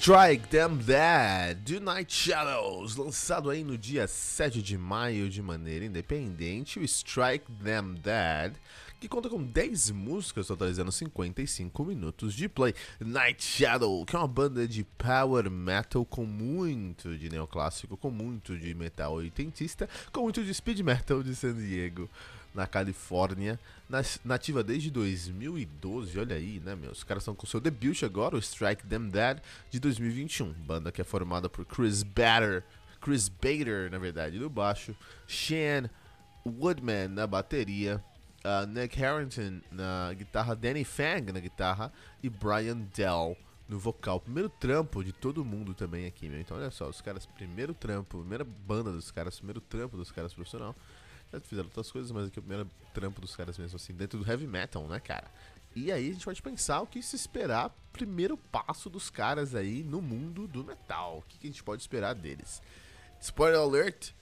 Strike Them Dead, do Night Shadows, lançado aí no dia 7 de maio de maneira independente, o Strike Them Dead, que conta com 10 músicas, totalizando 55 minutos de play. Night Shadow, que é uma banda de power metal com muito de neoclássico, com muito de metal oitentista, com muito de speed metal de San Diego na Califórnia, nativa desde 2012, olha aí, né, meus? Os caras estão com seu debut agora, o Strike Them Dead, de 2021. Banda que é formada por Chris Bader, Chris Bader, na verdade, no baixo, Shane Woodman na bateria, uh, Nick Harrington na guitarra, Danny Fang na guitarra e Brian Dell no vocal. Primeiro trampo de todo mundo também aqui, meu. Então olha só, os caras, primeiro trampo, primeira banda dos caras, primeiro trampo dos caras profissional. Já fizeram outras coisas, mas aqui é o primeiro trampo dos caras mesmo, assim, dentro do heavy metal, né, cara? E aí a gente pode pensar o que se esperar, primeiro passo dos caras aí no mundo do metal. O que, que a gente pode esperar deles? Spoiler alert!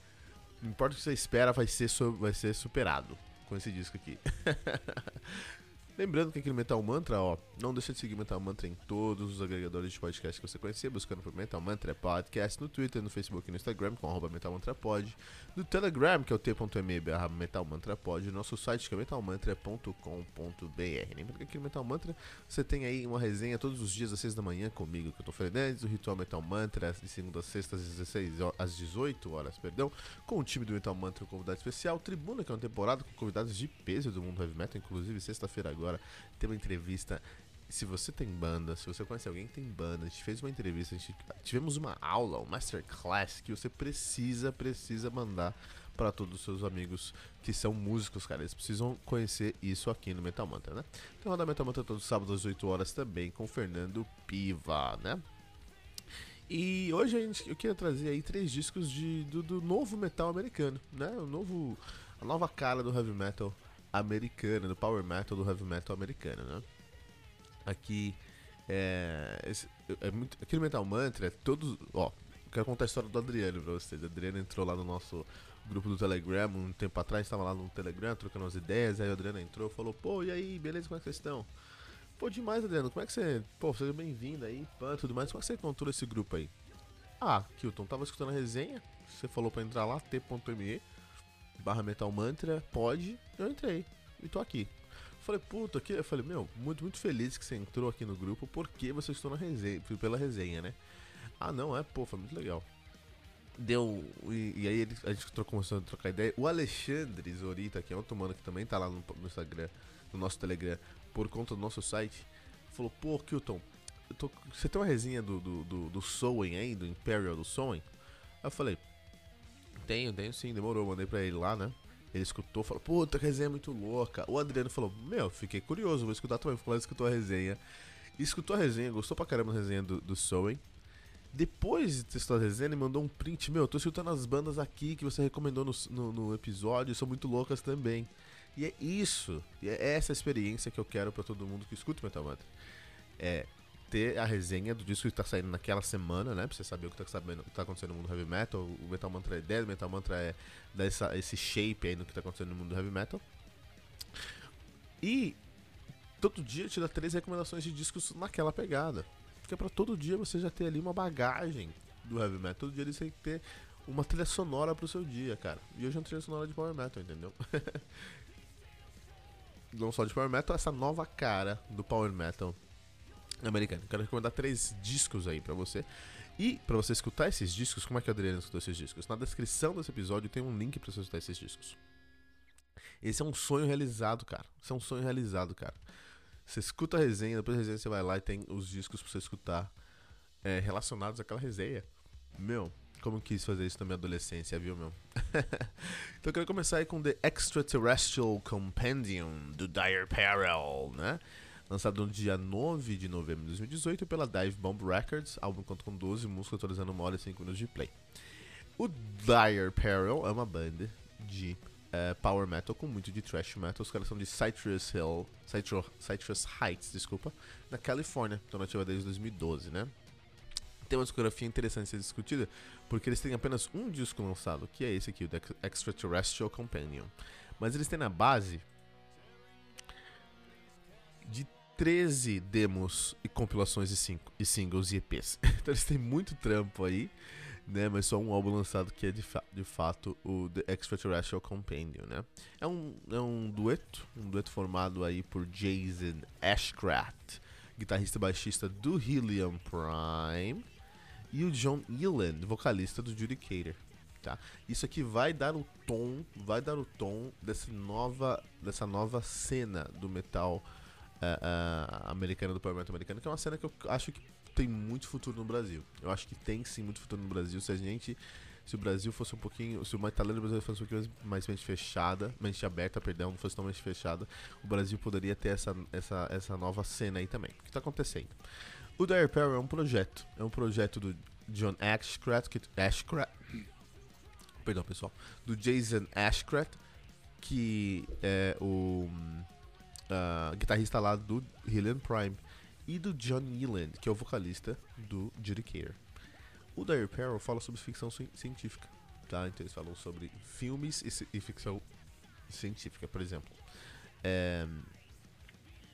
Não importa o que você espera, vai ser, vai ser superado com esse disco aqui. Lembrando que aqui no Metal Mantra, ó, não deixa de seguir Metal Mantra em todos os agregadores de podcast que você conhecer, buscando por Metal Mantra Podcast, no Twitter, no Facebook e no Instagram, com arroba Metal Mantra Pod, no Telegram, que é o t.me barra Metal Mantra Pod, no nosso site, que é metalmantra.com.br. Lembra que aqui no Metal Mantra você tem aí uma resenha todos os dias às 6 da manhã comigo, que eu tô Fernandes, o Ritual Metal Mantra, de segunda a sexta às 16 às 18 horas, perdão, com o time do Metal Mantra, um convidado especial, Tribuna, que é uma temporada com convidados de peso do mundo heavy metal, inclusive sexta-feira agora agora ter uma entrevista. Se você tem banda, se você conhece alguém que tem banda, a gente fez uma entrevista, a gente, tivemos uma aula, um masterclass que você precisa, precisa mandar para todos os seus amigos que são músicos, cara. Eles precisam conhecer isso aqui no Metal Mantra, né? Então roda Metal Mantra todo sábado às 8 horas também com Fernando Piva, né? E hoje a gente, eu queria trazer aí três discos de, do, do novo metal americano, né? O novo, a nova cara do heavy metal americana, do power metal, do heavy metal americano, né? Aqui é, é muito, aqui no Metal Mantra é todos, ó, quero contar a história do Adriano pra vocês. O Adriano entrou lá no nosso grupo do Telegram um tempo atrás, estava lá no Telegram trocando as ideias, aí o Adriano entrou, falou: "Pô, e aí, beleza, como é que vocês estão?" Pô, demais, Adriano. Como é que você. Pô, seja bem-vindo aí, pan, tudo mais. Como é que você encontrou esse grupo aí? Ah, Kilton, tava escutando a resenha. Você falou pra entrar lá, t.me barra Metal Mantra, pode, eu entrei e tô aqui. Falei, puta, aqui, eu falei, meu, muito, muito feliz que você entrou aqui no grupo, porque você estou na resenha, pela resenha, né? Ah, não, é, pô, foi muito legal. Deu, e, e aí a gente começou a trocar ideia. O Alexandre Zorita, que é outro mano que também tá lá no, no Instagram, no nosso Telegram, por conta do nosso site, falou, pô, Kilton, tô, você tem uma resenha do, do, do, do Soen aí, do Imperial do Soen? Eu falei, tenho, tenho sim, demorou, mandei pra ele lá, né? Ele escutou, falou, puta, a resenha é muito louca. O Adriano falou, meu, fiquei curioso, vou escutar também. Falou, escutou a resenha. Escutou a resenha, gostou pra caramba da resenha do, do Soen. Depois de testar a resenha, ele mandou um print, meu, tô escutando as bandas aqui que você recomendou no, no, no episódio, são muito loucas também. E é isso, e é essa experiência que eu quero para todo mundo que escuta o Metal Mantra. É ter a resenha do disco que tá saindo naquela semana, né? Pra você saber o que tá, sabendo, que tá acontecendo no mundo heavy metal. O Metal Mantra é ideia, o Metal Mantra é dar essa, esse shape aí no que tá acontecendo no mundo heavy metal. E todo dia te dá três recomendações de discos naquela pegada. Porque é pra todo dia você já ter ali uma bagagem do heavy metal. Todo dia você tem que ter uma trilha sonora pro seu dia, cara. E hoje é uma trilha sonora de power metal, entendeu? Não só de power metal, essa nova cara do power metal americano. Quero recomendar três discos aí para você. E para você escutar esses discos, como é que o Adriano escutou esses discos? Na descrição desse episódio tem um link para você escutar esses discos. Esse é um sonho realizado, cara. Esse é um sonho realizado, cara. Você escuta a resenha, depois da resenha você vai lá e tem os discos pra você escutar é, relacionados àquela resenha. Meu, como eu quis fazer isso na minha adolescência, viu, meu? então eu quero começar aí com The Extraterrestrial Compendium do Dire Peril, né? Lançado no dia 9 de novembro de 2018 pela Dive Bomb Records. Álbum conta com 12 músicas, atualizando 1 hora e 5 minutos de play. O Dire Peril é uma banda de uh, power metal com muito de thrash metal. Os caras são de Citrus Hill, Citrus, Citrus Heights, desculpa, na Califórnia. Estão nativa desde 2012, né? Tem uma discografia interessante a ser discutida, porque eles têm apenas um disco lançado, que é esse aqui, o The Extraterrestrial Companion. Mas eles têm na base de 13 demos e compilações e, cinco, e singles e EPs. então eles têm muito trampo aí né? Mas só um álbum lançado que é de, fa de fato o The Extraterrestrial Companion, né? É um, é um dueto, um dueto formado aí por Jason Ashcraft, guitarrista baixista do Helium Prime, e o John Eland, vocalista do Judicator. Tá? Isso aqui vai dar o tom, vai dar o tom dessa nova, dessa nova cena do metal uh, uh, americano, do metal americano, que é uma cena que eu acho que tem muito futuro no Brasil. Eu acho que tem sim muito futuro no Brasil. Se a gente. Se o Brasil fosse um pouquinho. Se o Maitalano Brasil fosse um pouquinho mais mente fechada, mente aberta, perdão, não fosse tão mente fechada, o Brasil poderia ter essa, essa, essa nova cena aí também. O que está acontecendo? O Dire Peril é um projeto. É um projeto do John Ashcraft, que, Ashcraft perdão pessoal, do Jason Ashcraft, que é o uh, guitarrista lá do Hillian Prime e do John Nealand, que é o vocalista do Judicator. O Dire Peril fala sobre ficção científica, tá? Então eles falam sobre filmes e, e ficção científica, por exemplo. É,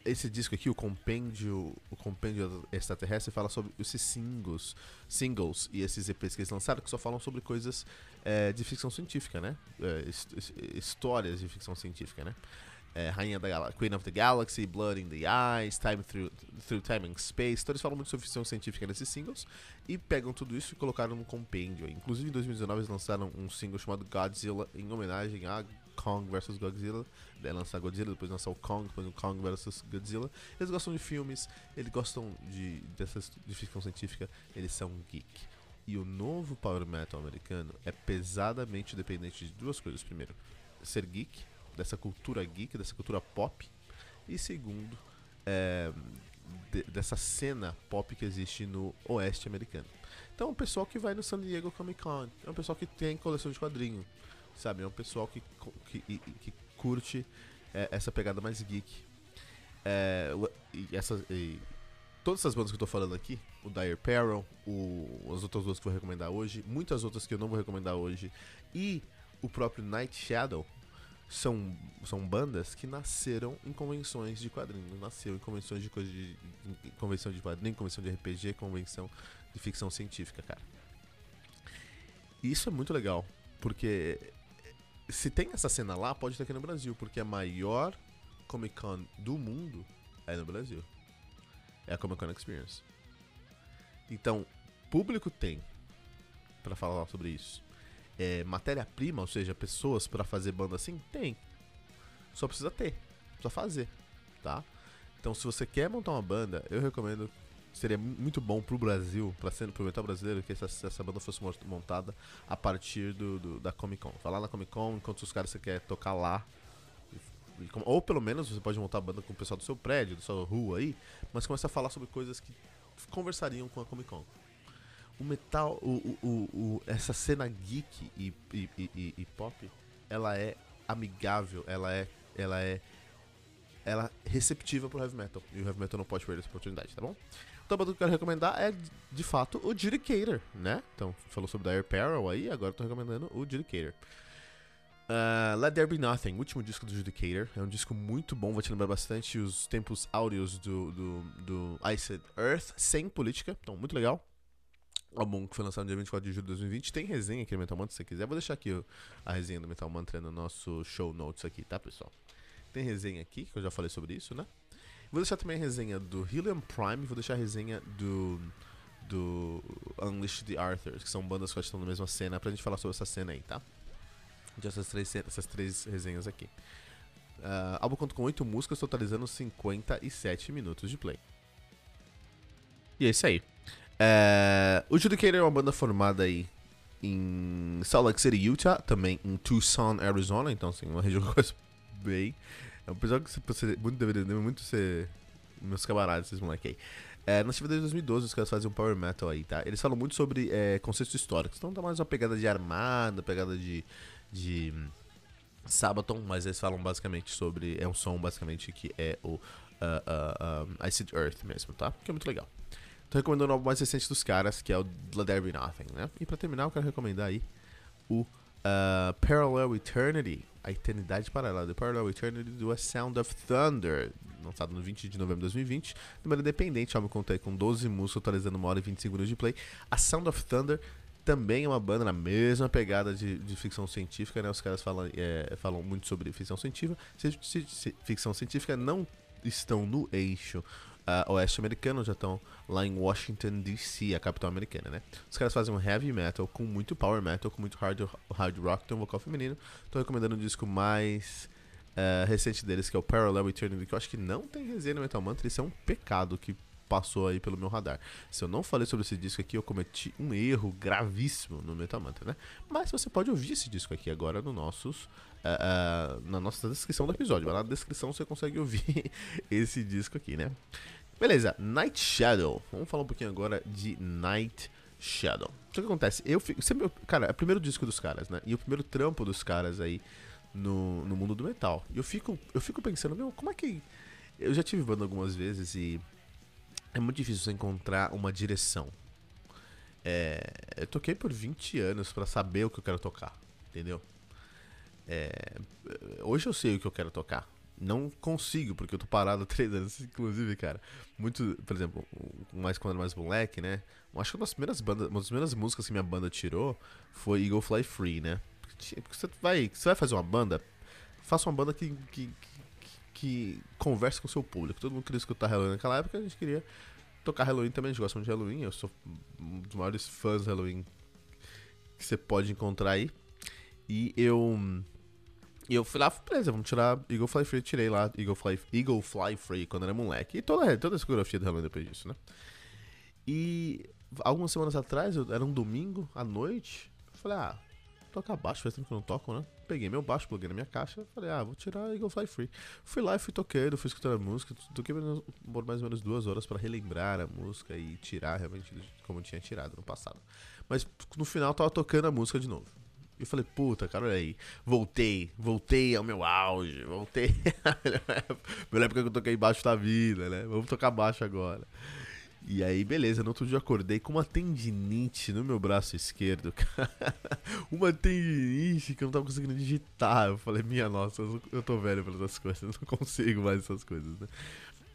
esse disco aqui, o compêndio, o compêndio extraterrestre, fala sobre esses singles, singles e esses EPs que eles lançaram que só falam sobre coisas é, de ficção científica, né? É, histórias de ficção científica, né? É, Rainha da Galáxia, Queen of the Galaxy, Blood in the Eyes, Time Through, Through Time and Space. Então eles falam muito sobre ficção científica nesses singles e pegam tudo isso e colocaram num compêndio. Inclusive em 2019 eles lançaram um single chamado Godzilla em homenagem a Kong vs Godzilla. Daí lançar Godzilla, depois lançar o Kong, depois o Kong vs Godzilla. Eles gostam de filmes, eles gostam de, dessas, de ficção científica, eles são geek. E o novo Power Metal americano é pesadamente dependente de duas coisas. Primeiro, ser geek dessa cultura geek, dessa cultura pop. E segundo, é, de, dessa cena pop que existe no oeste americano. Então, é um pessoal que vai no San Diego Comic Con, é um pessoal que tem coleção de quadrinho, sabe? É um pessoal que, que, que, curte é, essa pegada mais geek. É, e essa, e todas essas bandas que eu tô falando aqui, o Dire Peril, o, as outras duas que eu vou recomendar hoje, muitas outras que eu não vou recomendar hoje, e o próprio Night Shadow, são, são bandas que nasceram em convenções de quadrinhos, nasceu em convenções de coisa de, convenção de quadrinho, convenção de RPG, convenção de ficção científica, cara. E isso é muito legal, porque se tem essa cena lá, pode ter aqui no Brasil, porque a maior Comic Con do mundo é no Brasil. É a Comic Con Experience. Então, público tem para falar sobre isso é, matéria-prima, ou seja, pessoas para fazer banda assim? Tem. Só precisa ter. Precisa fazer, tá? Então, se você quer montar uma banda, eu recomendo. Seria muito bom pro Brasil, pra ser pro metal brasileiro, que essa, essa banda fosse montada a partir do, do, da Comic Con. Vai lá na Comic Con, enquanto os caras você quer tocar lá. Ou pelo menos você pode montar a banda com o pessoal do seu prédio, da sua rua aí, mas começa a falar sobre coisas que conversariam com a Comic Con o metal, o, o, o, essa cena geek e, e, e, e, pop, ela é amigável, ela é, ela é, ela é receptiva pro heavy metal. E o heavy metal não pode perder essa oportunidade, tá bom? Então, o que eu quero recomendar é, de fato, o Judicator, né? Então, falou sobre Air Peril aí, agora eu tô recomendando o Judicator. Uh, Let There Be Nothing, último disco do Judicator. É um disco muito bom, vai te lembrar bastante os tempos áureos do, do, do Iced Earth, sem política, então muito legal álbum que foi lançado no dia 24 de julho de 2020. Tem resenha aqui no Metal Mantra, se você quiser. Vou deixar aqui a resenha do Metal Mantra no nosso show notes aqui, tá, pessoal? Tem resenha aqui, que eu já falei sobre isso, né? Vou deixar também a resenha do Helium Prime, vou deixar a resenha do do Unleash the Arthurs, que são bandas que estão na mesma cena, pra gente falar sobre essa cena aí, tá? De essas três, essas três resenhas aqui. Uh, álbum conta com 8 músicas, totalizando 57 minutos de play. E é isso aí. É, o Judicator é uma banda formada aí em Salt Lake City, Utah, também em Tucson, Arizona, então assim, uma região que eu conheço bem. É um pessoal que você, muito deveria muito ser meus camaradas, esses moleque aí. É, na atividade de 2012, os caras fazem um power metal aí, tá? Eles falam muito sobre é, conceitos históricos. Então dá mais uma pegada de armada, pegada de. de Sabaton, mas eles falam basicamente sobre. É um som basicamente que é o uh, uh, um, Iced Earth mesmo, tá? Que é muito legal. Tô recomendando o álbum mais recente dos caras, que é o Let There Be Nothing, né? E pra terminar, eu quero recomendar aí o uh, Parallel Eternity, a Eternidade Paralela, The Parallel Eternity do A Sound of Thunder, lançado no 20 de novembro de 2020, de maneira independente, álbum conta com 12 músicas, atualizando uma hora e 20 segundos de play. A Sound of Thunder também é uma banda na mesma pegada de, de ficção científica, né? Os caras falam, é, falam muito sobre ficção científica. Se, se, se, ficção científica não estão no eixo uh, oeste americano, já estão lá em Washington DC, a capital americana, né? Os caras fazem um heavy metal com muito power metal, com muito hard, hard rock, tem um vocal feminino. Tô recomendando o disco mais uh, recente deles, que é o Parallel Eternity, que eu acho que não tem resenha no Metal Mantra, isso é um pecado que passou aí pelo meu radar. Se eu não falei sobre esse disco aqui, eu cometi um erro gravíssimo no Metal Mantra, né? Mas você pode ouvir esse disco aqui agora no nossos, uh, uh, na nossa descrição do episódio. Lá na descrição você consegue ouvir esse disco aqui, né? Beleza, Night Shadow. Vamos falar um pouquinho agora de Night Shadow. O que acontece? Eu fico. Sempre, cara, é o primeiro disco dos caras, né? E o primeiro trampo dos caras aí no, no mundo do metal. E eu fico, eu fico pensando, meu, como é que. Eu já tive banda algumas vezes e é muito difícil você encontrar uma direção. É, eu toquei por 20 anos para saber o que eu quero tocar, entendeu? É, hoje eu sei o que eu quero tocar. Não consigo, porque eu tô parado há 3 anos. Inclusive, cara, muito, por exemplo, mais quando era mais moleque, né? Acho que uma das primeiras bandas, uma das primeiras músicas que minha banda tirou foi Eagle Fly Free, né? Porque você vai, você vai fazer uma banda, faça uma banda que, que, que converse com o seu público. Todo mundo queria escutar Halloween naquela época, a gente queria tocar Halloween também, a gente gosta muito de Halloween, eu sou um dos maiores fãs de Halloween que você pode encontrar aí. E eu. E eu fui lá, beleza, vamos tirar Eagle Fly Free, tirei lá Eagle Fly, Eagle Fly Free quando era moleque. E toda, toda a discografia do Halloween depois disso, né? E algumas semanas atrás, era um domingo à noite, eu falei, ah, tocar baixo, faz tempo que eu não toco, né? Peguei meu baixo, pluguei na minha caixa, falei, ah, vou tirar Eagle Fly Free. Fui lá e fui tocando, fui escutando a música, toquei por mais ou menos duas horas para relembrar a música e tirar realmente como eu tinha tirado no passado. Mas no final tava tocando a música de novo. E eu falei, puta, cara, olha aí. Voltei, voltei ao meu auge, voltei à melhor época que eu toquei baixo da vida, né? Vamos tocar baixo agora. E aí, beleza, no outro dia eu acordei com uma tendinite no meu braço esquerdo, cara. uma tendinite que eu não tava conseguindo digitar. Eu falei, minha nossa, eu tô velho pra essas coisas, eu não consigo mais essas coisas, né?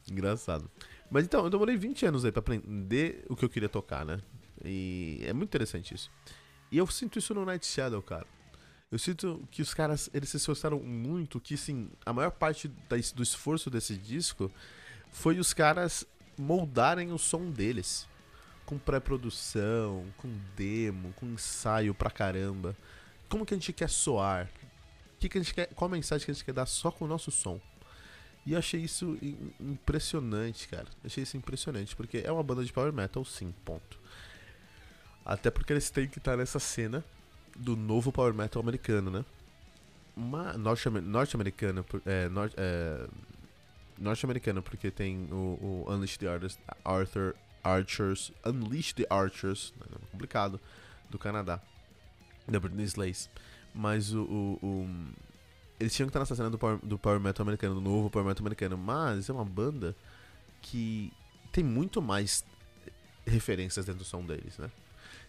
Engraçado. Mas então, eu demorei 20 anos aí pra aprender o que eu queria tocar, né? E é muito interessante isso. E eu sinto isso no Night Shadow, cara. Eu sinto que os caras, eles se esforçaram muito, que sim, a maior parte do esforço desse disco foi os caras moldarem o som deles. Com pré-produção, com demo, com ensaio pra caramba. Como que a gente quer soar? Que que a gente quer, qual a mensagem que a gente quer dar só com o nosso som? E eu achei isso impressionante, cara. Eu achei isso impressionante, porque é uma banda de power metal, sim, ponto. Até porque eles têm que estar nessa cena do novo power metal americano, né? Norte-americano, norte é, norte, é, norte-americano, porque tem o, o Unleash the Arthurs, Arthur Archers, Unleash the Archers, né, complicado, do Canadá, da Britney Slays. Mas o, o, o, eles tinham que estar nessa cena do power, do power metal americano, do novo power metal americano, mas é uma banda que tem muito mais referências dentro do som deles, né?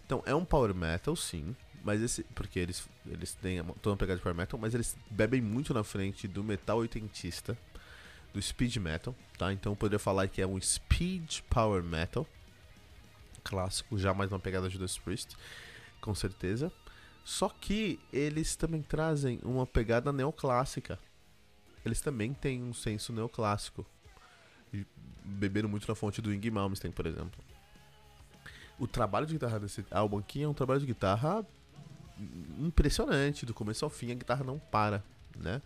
Então é um power metal, sim, mas esse porque eles eles têm toda uma pegada de power metal, mas eles bebem muito na frente do metal oitentista do speed metal, tá? Então eu poderia falar que é um speed power metal clássico, já mais uma pegada de Judas Priest, com certeza. Só que eles também trazem uma pegada neoclássica. Eles também têm um senso neoclássico. Beberam muito na fonte do Ing Malmsteen, por exemplo. O trabalho de guitarra desse álbum aqui é um trabalho de guitarra impressionante, do começo ao fim a guitarra não para, né?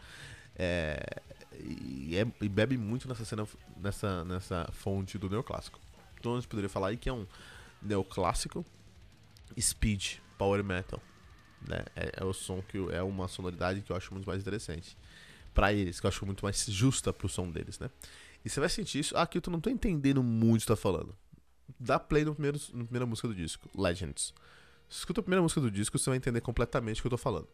É, e, é, e, bebe muito nessa cena, nessa, nessa fonte do neoclássico. Então a gente poderia falar aí que é um neoclássico speed power metal. Né? É, é, o som que é uma sonoridade que eu acho muito mais interessante para eles, que eu acho muito mais justa pro som deles, né? E você vai sentir isso. Ah, aqui eu não tô entendendo muito o que tá falando. Dá play no primeiro, na primeira música do disco, Legends. Escuta a primeira música do disco, você vai entender completamente o que eu tô falando.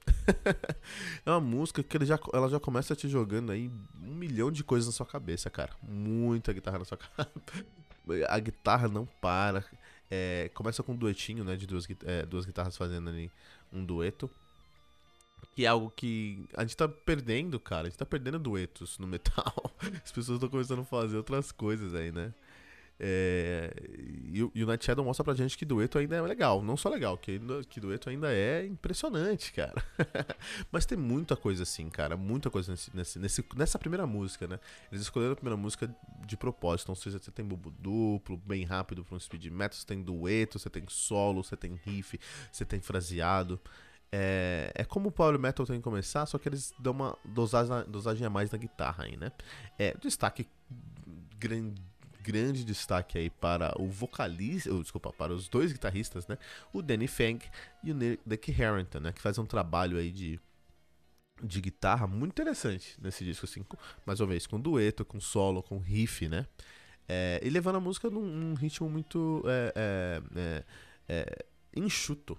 é uma música que ele já, ela já começa te jogando aí um milhão de coisas na sua cabeça, cara. Muita guitarra na sua cabeça. a guitarra não para. É, começa com um duetinho, né? De duas, é, duas guitarras fazendo ali um dueto. Que é algo que a gente tá perdendo, cara. A gente tá perdendo duetos no metal. As pessoas estão começando a fazer outras coisas aí, né? É, e, o Night Shadow mostra pra gente que dueto ainda é legal. Não só legal, que, que dueto ainda é impressionante, cara. Mas tem muita coisa assim, cara. Muita coisa nesse, nesse, nessa primeira música, né? Eles escolheram a primeira música de propósito. Então, seja, você tem bobo duplo, bem rápido pra um speed metal, você tem dueto, você tem solo, você tem riff, você tem fraseado. É, é como o power metal tem que começar, só que eles dão uma dosagem, dosagem a mais na guitarra aí, né? É, destaque grande grande destaque aí para o vocalista, desculpa, para os dois guitarristas, né? O Danny Fang e o Nick Harrington, né? Que fazem um trabalho aí de, de guitarra muito interessante nesse disco, assim, com, mais uma vez, com dueto, com solo, com riff, né? É, e levando a música num, num ritmo muito é, é, é, é enxuto.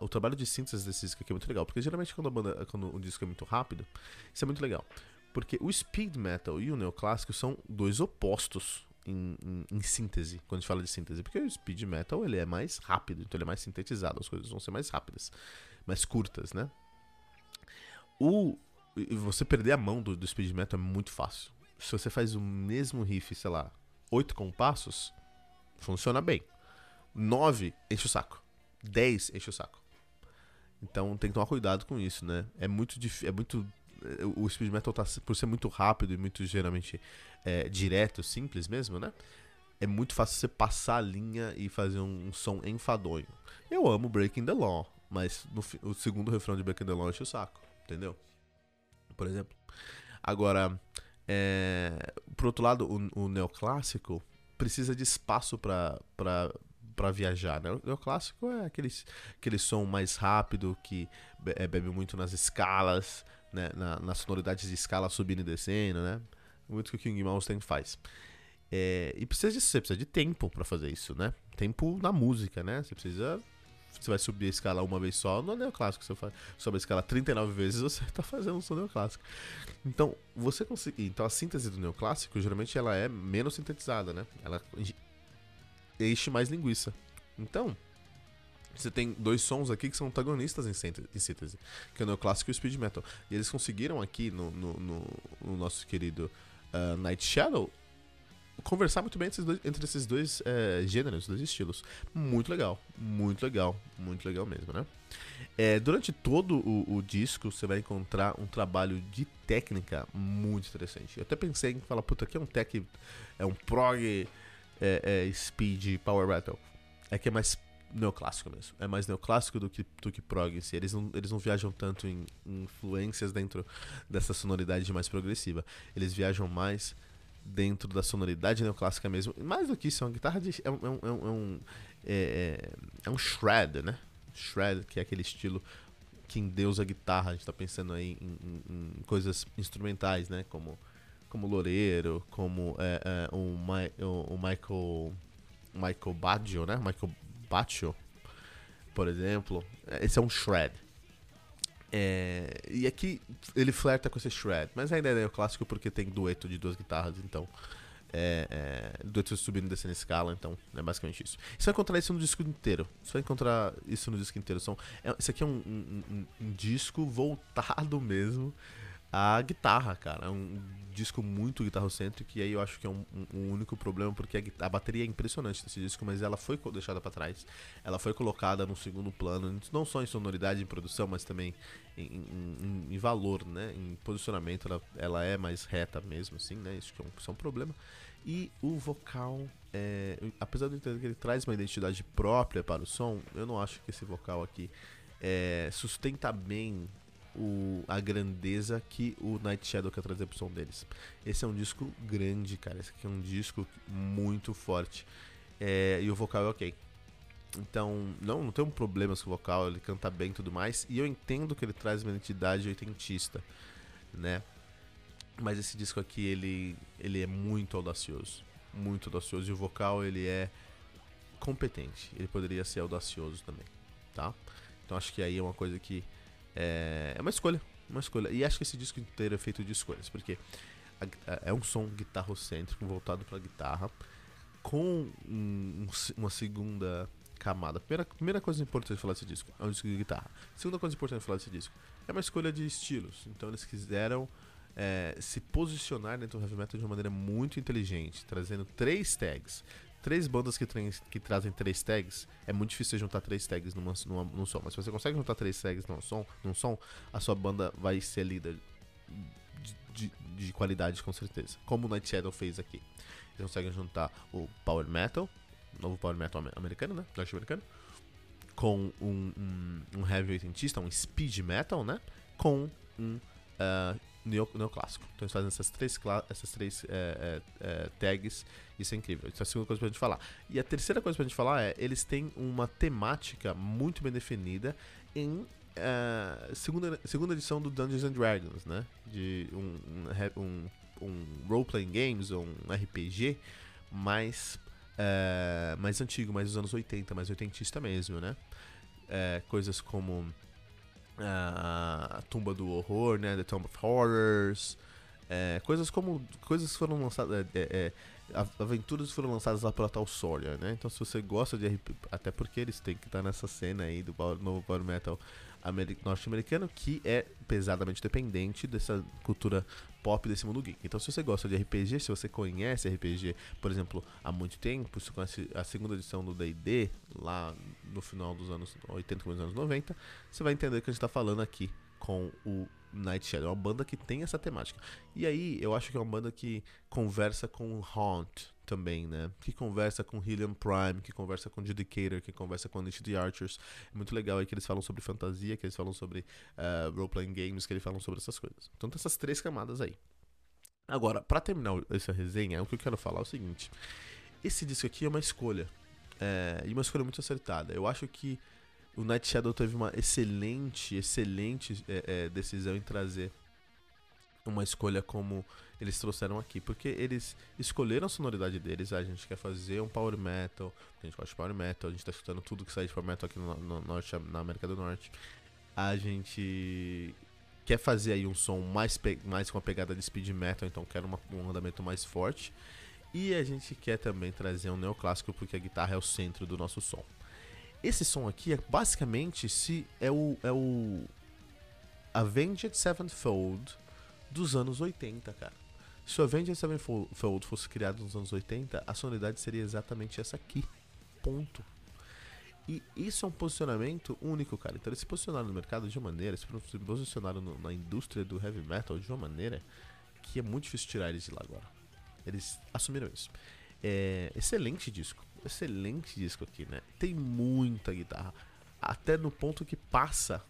o trabalho de síntese desse disco aqui é muito legal, porque geralmente quando, a banda, quando o disco é muito rápido, isso é muito legal. Porque o speed metal e o neoclássico são dois opostos em, em, síntese, quando a gente fala de síntese, porque o speed metal ele é mais rápido, então ele é mais sintetizado, as coisas vão ser mais rápidas, mais curtas, né? O você perder a mão do, do speed metal é muito fácil. Se você faz o mesmo riff, sei lá, oito compassos, funciona bem. Nove enche o saco. Dez enche o saco. Então tem que tomar cuidado com isso, né? É muito é muito o speed metal tá, por ser muito rápido e muito geralmente é, direto, simples mesmo, né? É muito fácil você passar a linha e fazer um, um som enfadonho. Eu amo Breaking the Law, mas no, o segundo refrão de Breaking the Law enche o saco, entendeu? Por exemplo. Agora, é, por outro lado, o, o neoclássico precisa de espaço para para viajar. Né? O neoclássico é aquele, aquele som mais rápido que é, bebe muito nas escalas, né, na, nas sonoridades de escala subindo e descendo, né? Muito que o King Malmsteen faz. É, e precisa disso, você precisa de tempo para fazer isso, né? Tempo na música, né? Você precisa. Você vai subir a escala uma vez só no neoclássico. Você faz, sobe a escala 39 vezes, você está fazendo um som neoclássico. Então, você conseguir. Então, a síntese do neoclássico, geralmente, ela é menos sintetizada, né? Ela enche mais linguiça. Então, você tem dois sons aqui que são antagonistas em síntese, que é o neoclássico e o speed metal. E eles conseguiram aqui no, no, no, no nosso querido uh, Night Shadow conversar muito bem entre esses dois, entre esses dois uh, gêneros, dois estilos. Muito legal, muito legal, muito legal mesmo, né? É, durante todo o, o, disco você vai encontrar um trabalho de técnica muito interessante. Eu até pensei em falar, puta, aqui é um tech, é um prog é, speed power metal. É que é mais neoclássico mesmo. É mais neoclássico do que, do que prog. Assim. Eles, não, eles não viajam tanto em, em influências dentro dessa sonoridade mais progressiva. Eles viajam mais dentro da sonoridade neoclássica mesmo. Mais do que isso, é uma guitarra de. É um, é um, é um, é, é um shred, né? Shred, que é aquele estilo que endeusa a guitarra. A gente tá pensando aí em, em, em coisas instrumentais, né? Como, como Loureiro, como é, é, o, o, o Michael. Michael Baggio, né? Michael Baccio, por exemplo, esse é um shred. É, e aqui ele flerta com esse shred, mas ainda é clássico porque tem dueto de duas guitarras, então. É, é, dueto subindo e descendo escala, então é basicamente isso. Você vai encontrar isso no disco inteiro. Você vai encontrar isso no disco inteiro. São, é, isso aqui é um, um, um, um disco voltado mesmo à guitarra, cara. É um disco muito guitarrocêntrico e aí eu acho que é um, um, único problema porque a, a, bateria é impressionante desse disco, mas ela foi deixada para trás. Ela foi colocada no segundo plano, não só em sonoridade em produção, mas também em, em, em valor, né? Em posicionamento, ela, ela, é mais reta mesmo, assim, né? Isso, é um, isso é um problema. E o vocal, é, apesar de entender que ele traz uma identidade própria para o som, eu não acho que esse vocal aqui é, sustenta bem o, a grandeza que o Night Shadow quer trazer pro som deles. Esse é um disco grande, cara. Esse aqui é um disco muito forte. É, e o vocal é ok. Então, não, não tem um problema com o vocal, ele canta bem e tudo mais. E eu entendo que ele traz uma identidade oitentista, né? Mas esse disco aqui, ele, ele é muito audacioso. Muito audacioso. E o vocal, ele é competente. Ele poderia ser audacioso também, tá? Então acho que aí é uma coisa que é, é uma escolha, uma escolha. E acho que esse disco inteiro é feito de escolhas, porque é um som guitarrocêntrico voltado para guitarra com um, uma segunda camada. Primeira, primeira coisa importante falar desse disco é um disco de guitarra. Segunda coisa importante falar desse disco é uma escolha de estilos. Então eles quiseram é, se posicionar dentro do heavy metal de uma maneira muito inteligente, trazendo três tags. Três bandas que, que trazem três tags, é muito difícil juntar três tags numa, numa, num som. Mas se você consegue juntar três tags num som, num som, a sua banda vai ser líder de, de, de qualidade com certeza. Como o Night Shadow fez aqui. Eles conseguem juntar o Power Metal, novo Power Metal americano, né? Norte-americano. Com um, um, um heavy oitentista, um speed metal, né? Com um uh, neo, neoclássico. Então eles fazem essas três, essas três é, é, é, tags, isso é incrível. Isso é a segunda coisa pra gente falar. E a terceira coisa pra gente falar é, eles têm uma temática muito bem definida em Uh, segunda, segunda edição do Dungeons and Dragons, né? De um, um, um, role-playing games, um RPG mais, uh, mais antigo, mais dos anos 80, mais oitentista mesmo, né? Coisas como a Tumba do Horror, né? The Tomb of Horrors. É, coisas como. Coisas foram lançadas. É, é, aventuras foram lançadas lá pela tal Sawyer, né? Então se você gosta de RPG. Até porque eles têm que estar nessa cena aí do novo Power Metal norte-americano que é pesadamente dependente dessa cultura pop desse mundo geek. Então, se você gosta de RPG, se você conhece RPG, por exemplo, há muito tempo, se você conhece a segunda edição do D&D, lá no final dos anos 80, começo dos anos 90, você vai entender que a gente está falando aqui com o Night Shadow. É uma banda que tem essa temática. E aí, eu acho que é uma banda que conversa com Haunt, também, né? Que conversa com Helium Prime, que conversa com Judicator, que conversa com Unleashed the Archers. É muito legal aí que eles falam sobre fantasia, que eles falam sobre uh, role-playing games, que eles falam sobre essas coisas. Então tem essas três camadas aí. Agora, para terminar essa resenha, o que eu quero falar é o seguinte. Esse disco aqui é uma escolha. É, e uma escolha muito acertada. Eu acho que o Night Shadow teve uma excelente, excelente é, é, decisão em trazer uma escolha como eles trouxeram aqui, porque eles escolheram a sonoridade deles. a gente quer fazer um power metal, a gente gosta de power metal, a gente tá escutando tudo que sai de power metal aqui no, no norte, na América do Norte. A gente quer fazer aí um som mais, mais com a pegada de speed metal, então quer uma, um andamento mais forte. E a gente quer também trazer um neoclássico, porque a guitarra é o centro do nosso som. Esse som aqui é basicamente se é o, é o Avenged Sevenfold dos anos 80, cara. Se o Avenged Sevenfold fosse criado nos anos 80, a sonoridade seria exatamente essa aqui. Ponto. E isso é um posicionamento único, cara. Então eles se posicionaram no mercado de uma maneira, se posicionaram no, na indústria do heavy metal de uma maneira que é muito difícil tirar eles de lá agora. Eles assumiram isso. É, excelente disco. Excelente disco aqui, né? Tem muita guitarra. Até no ponto que passa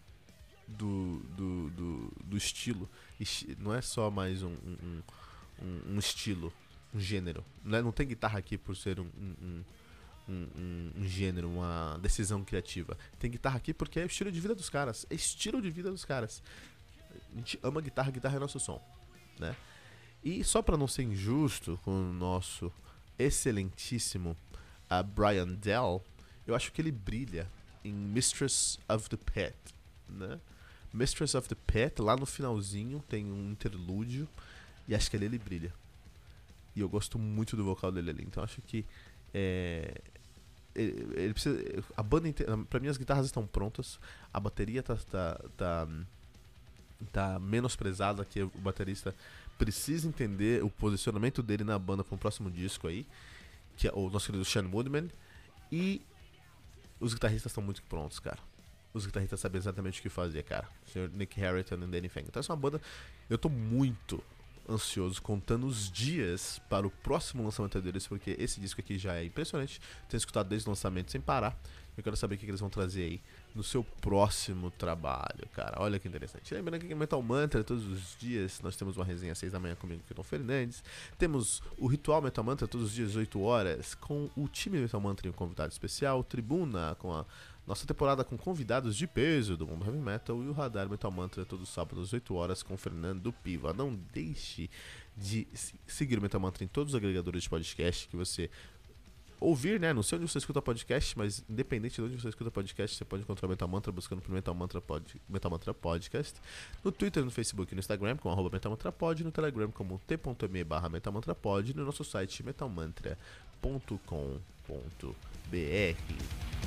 do, do, do, do estilo. Não é só mais um, um um, um estilo, um gênero. Não, é, não tem guitarra aqui por ser um, um, gênero, uma decisão criativa. Tem guitarra aqui porque é o estilo de vida dos caras. É estilo de vida dos caras. A gente ama guitarra, guitarra é nosso som, né? E só para não ser injusto com o nosso excelentíssimo uh, Brian Dell, eu acho que ele brilha em Mistress of the Pit, né? Mistress of the Pit, lá no finalzinho tem um interlúdio e acho que ali ele brilha. E eu gosto muito do vocal dele ali. Então acho que. É, ele, ele, precisa. A banda inteira. Pra mim as guitarras estão prontas. A bateria tá. tá, tá, tá menosprezada que o baterista precisa entender o posicionamento dele na banda para o próximo disco aí. Que é o nosso querido Sean Woodman. E os guitarristas estão muito prontos, cara. Os guitarristas sabem exatamente o que fazer, cara. O senhor Nick Harrington e Danny Fang. Então essa é uma banda. Eu tô muito, ansioso, contando os dias para o próximo lançamento deles, porque esse disco aqui já é impressionante. Tenho escutado desde o lançamento sem parar. Eu quero saber o que eles vão trazer aí no seu próximo trabalho, cara. Olha que interessante. Lembrando que Metal Mantra, todos os dias, nós temos uma resenha às 6 da manhã comigo, Tom Fernandes. Temos o Ritual Metal Mantra, todos os dias, 8 horas, com o time Metal Mantra e um convidado especial. Tribuna, com a nossa temporada com convidados de peso do mundo heavy metal e o Radar Metal Mantra todos os sábados às 8 horas com Fernando Piva. Não deixe de seguir o Metal Mantra em todos os agregadores de podcast que você ouvir, né? Não sei onde você escuta podcast, mas independente de onde você escuta podcast, você pode encontrar o Metal Mantra buscando por Metal Mantra, Pod, Metal Mantra Podcast. No Twitter, no Facebook no Instagram, com arroba Metal Mantra Pod, no Telegram como t.me barra Metal Mantra Pod, no nosso site metalmantra.com.br.